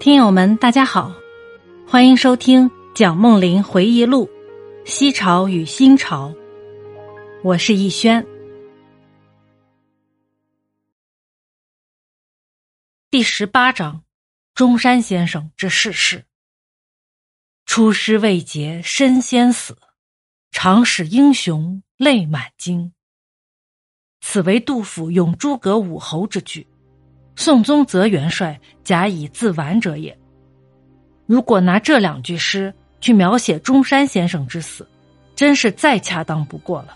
听友们，大家好，欢迎收听蒋梦麟回忆录《西朝与新朝》，我是逸轩。第十八章：中山先生之逝世。出师未捷身先死，长使英雄泪满襟。此为杜甫咏诸葛武侯之句。宋宗泽元帅假以自完者也。如果拿这两句诗去描写中山先生之死，真是再恰当不过了。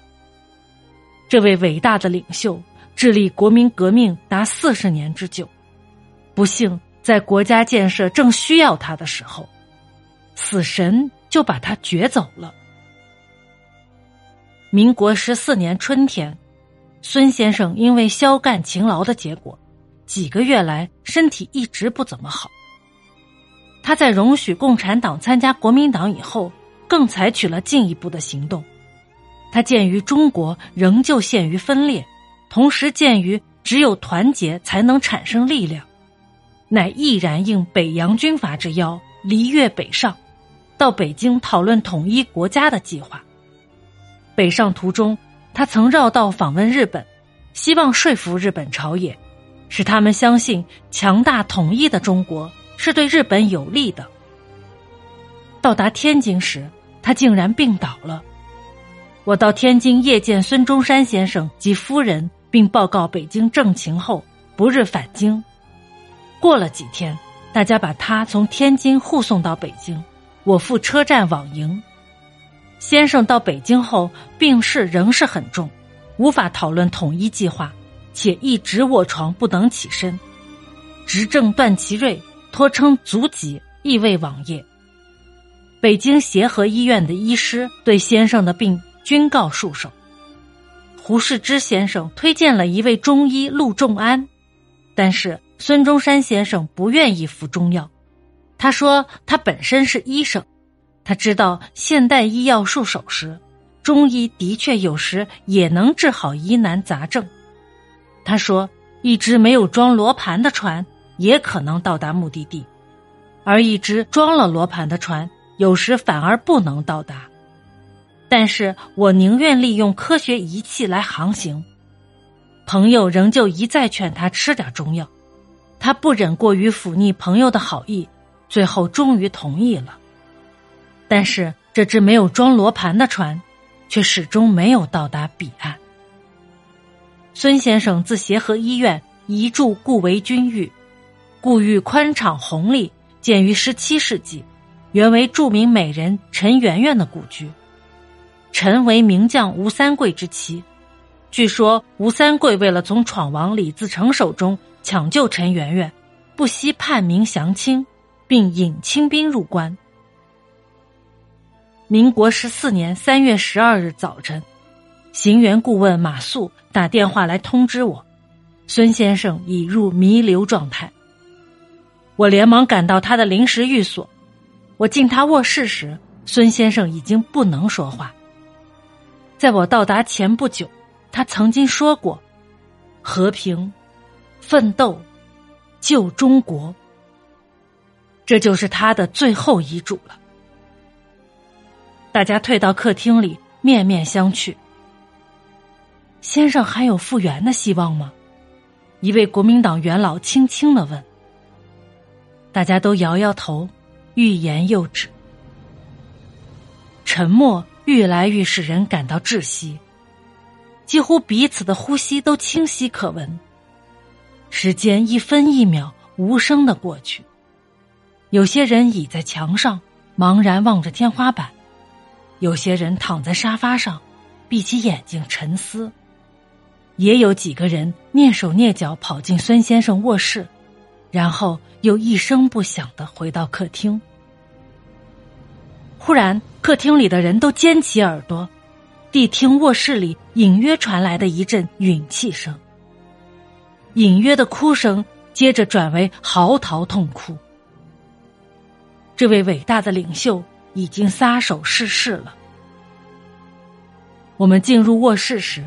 这位伟大的领袖致力国民革命达四十年之久，不幸在国家建设正需要他的时候，死神就把他掘走了。民国十四年春天，孙先生因为消干勤劳的结果。几个月来，身体一直不怎么好。他在容许共产党参加国民党以后，更采取了进一步的行动。他鉴于中国仍旧陷于分裂，同时鉴于只有团结才能产生力量，乃毅然应北洋军阀之邀，离越北上，到北京讨论统一国家的计划。北上途中，他曾绕道访问日本，希望说服日本朝野。使他们相信强大统一的中国是对日本有利的。到达天津时，他竟然病倒了。我到天津夜见孙中山先生及夫人，并报告北京政情后，不日返京。过了几天，大家把他从天津护送到北京，我赴车站往迎。先生到北京后，病势仍是很重，无法讨论统一计划。且一直卧床不能起身，执政段祺瑞托称足疾，亦未往谒。北京协和医院的医师对先生的病均告束手。胡适之先生推荐了一位中医陆仲安，但是孙中山先生不愿意服中药。他说他本身是医生，他知道现代医药束手时，中医的确有时也能治好疑难杂症。他说：“一只没有装罗盘的船也可能到达目的地，而一只装了罗盘的船有时反而不能到达。但是我宁愿利用科学仪器来航行。”朋友仍旧一再劝他吃点中药，他不忍过于抚逆朋友的好意，最后终于同意了。但是这只没有装罗盘的船，却始终没有到达彼岸。孙先生自协和医院移驻故为军寓，故寓宽敞宏丽，建于十七世纪，原为著名美人陈圆圆的故居。陈为名将吴三桂之妻，据说吴三桂为了从闯王李自成手中抢救陈圆圆，不惜叛明降清，并引清兵入关。民国十四年三月十二日早晨。行员顾问马素打电话来通知我，孙先生已入弥留状态。我连忙赶到他的临时寓所，我进他卧室时，孙先生已经不能说话。在我到达前不久，他曾经说过：“和平，奋斗，救中国。”这就是他的最后遗嘱了。大家退到客厅里，面面相觑。先生还有复原的希望吗？一位国民党元老轻轻的问。大家都摇摇头，欲言又止。沉默愈来愈使人感到窒息，几乎彼此的呼吸都清晰可闻。时间一分一秒无声的过去，有些人倚在墙上，茫然望着天花板；有些人躺在沙发上，闭起眼睛沉思。也有几个人蹑手蹑脚跑进孙先生卧室，然后又一声不响的回到客厅。忽然，客厅里的人都尖起耳朵，谛听卧室里隐约传来的一阵吮气声，隐约的哭声接着转为嚎啕痛哭。这位伟大的领袖已经撒手逝世了。我们进入卧室时。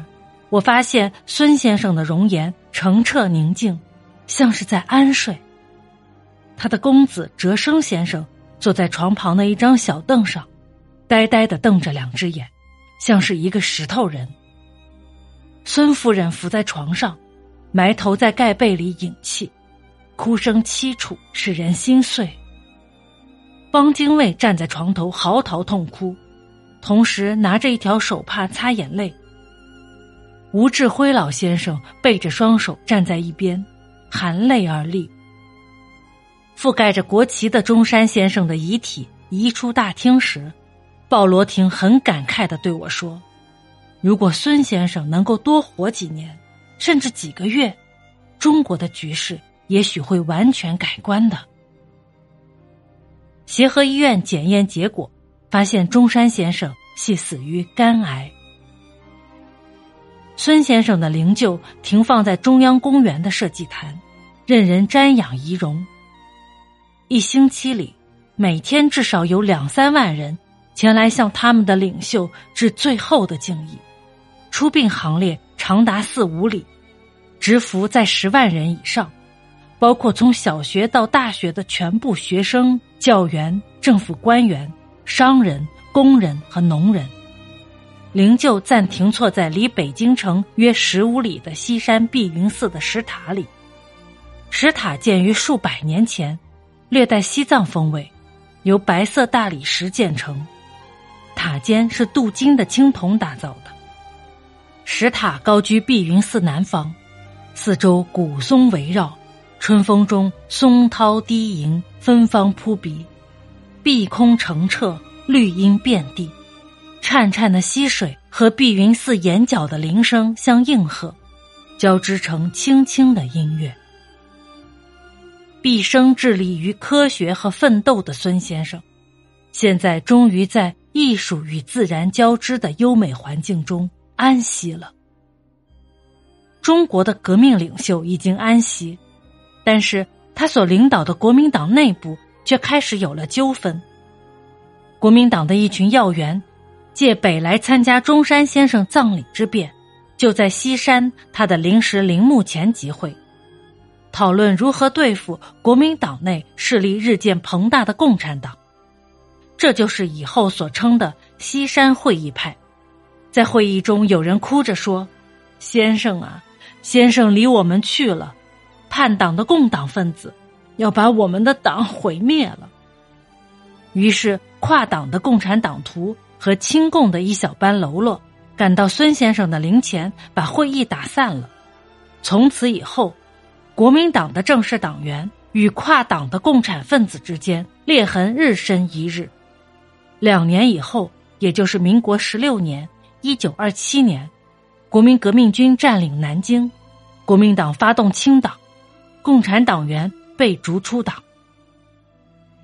我发现孙先生的容颜澄澈宁静，像是在安睡。他的公子哲生先生坐在床旁的一张小凳上，呆呆的瞪着两只眼，像是一个石头人。孙夫人伏在床上，埋头在盖被里饮气，哭声凄楚，使人心碎。汪精卫站在床头嚎啕痛哭，同时拿着一条手帕擦眼泪。吴志辉老先生背着双手站在一边，含泪而立。覆盖着国旗的中山先生的遗体移出大厅时，鲍罗廷很感慨的对我说。如果孙先生能够多活几年，甚至几个月，中国的局势也许会完全改观的。协和医院检验结果发现，中山先生系死于肝癌。孙先生的灵柩停放在中央公园的社稷坛，任人瞻仰仪容。一星期里，每天至少有两三万人前来向他们的领袖致最后的敬意。出殡行列长达四五里，执服在十万人以上，包括从小学到大学的全部学生、教员、政府官员、商人、工人和农人。灵柩暂停错在离北京城约十五里的西山碧云寺的石塔里。石塔建于数百年前，略带西藏风味，由白色大理石建成，塔尖是镀金的青铜打造的。石塔高居碧云寺南方，四周古松围绕，春风中松涛低吟，芬芳扑鼻，碧空澄澈，绿荫遍地，潺潺的溪水和碧云寺眼角的铃声相应和，交织成轻轻的音乐。毕生致力于科学和奋斗的孙先生，现在终于在艺术与自然交织的优美环境中。安息了。中国的革命领袖已经安息，但是他所领导的国民党内部却开始有了纠纷。国民党的一群要员借北来参加中山先生葬礼之便，就在西山他的临时陵墓前集会，讨论如何对付国民党内势力日渐庞大的共产党。这就是以后所称的西山会议派。在会议中，有人哭着说：“先生啊，先生离我们去了，叛党的共党分子要把我们的党毁灭了。”于是，跨党的共产党徒和亲共的一小班喽啰赶到孙先生的灵前，把会议打散了。从此以后，国民党的正式党员与跨党的共产分子之间裂痕日深一日。两年以后，也就是民国十六年。一九二七年，国民革命军占领南京，国民党发动清党，共产党员被逐出党。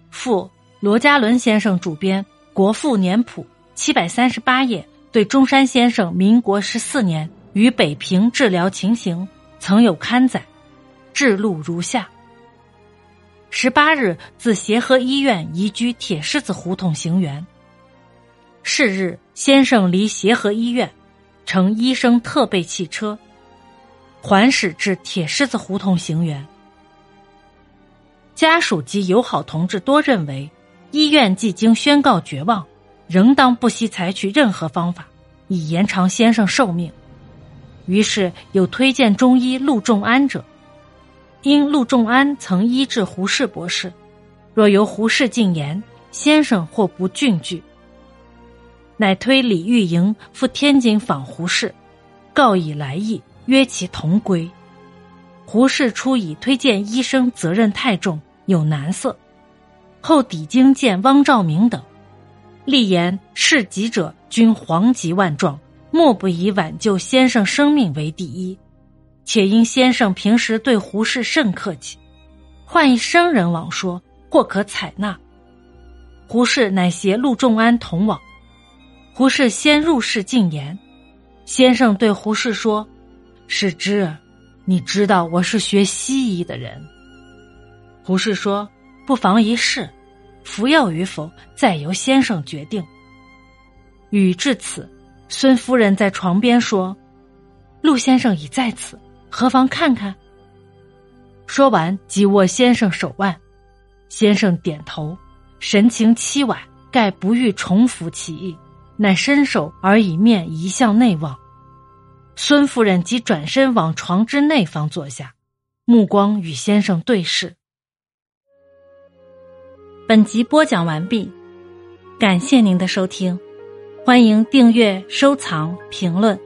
附罗家伦先生主编《国父年谱》七百三十八页，对中山先生民国十四年于北平治疗情形曾有刊载，制录如下：十八日自协和医院移居铁狮子胡同行辕。是日，先生离协和医院，乘医生特备汽车，环驶至铁狮子胡同行辕。家属及友好同志多认为，医院既经宣告绝望，仍当不惜采取任何方法，以延长先生寿命。于是有推荐中医陆仲安者，因陆仲安曾医治胡适博士，若由胡适进言，先生或不峻拒。乃推李玉莹赴天津访胡适，告以来意，约其同归。胡适初以推荐医生责任太重，有难色。后抵京见汪兆铭等，立言事急者均惶急万状，莫不以挽救先生生命为第一。且因先生平时对胡适甚客气，换一生人往说，或可采纳。胡适乃携陆仲安同往。胡适先入室进言，先生对胡适说：“世之，你知道我是学西医的人。”胡适说：“不妨一试，服药与否再由先生决定。语至此，孙夫人在床边说：“陆先生已在此，何妨看看？”说完，即握先生手腕，先生点头，神情凄婉，盖不欲重复其意，乃伸手而以面移向内望。孙夫人即转身往床之内方坐下，目光与先生对视。本集播讲完毕感谢您的收听欢迎订阅收藏评论。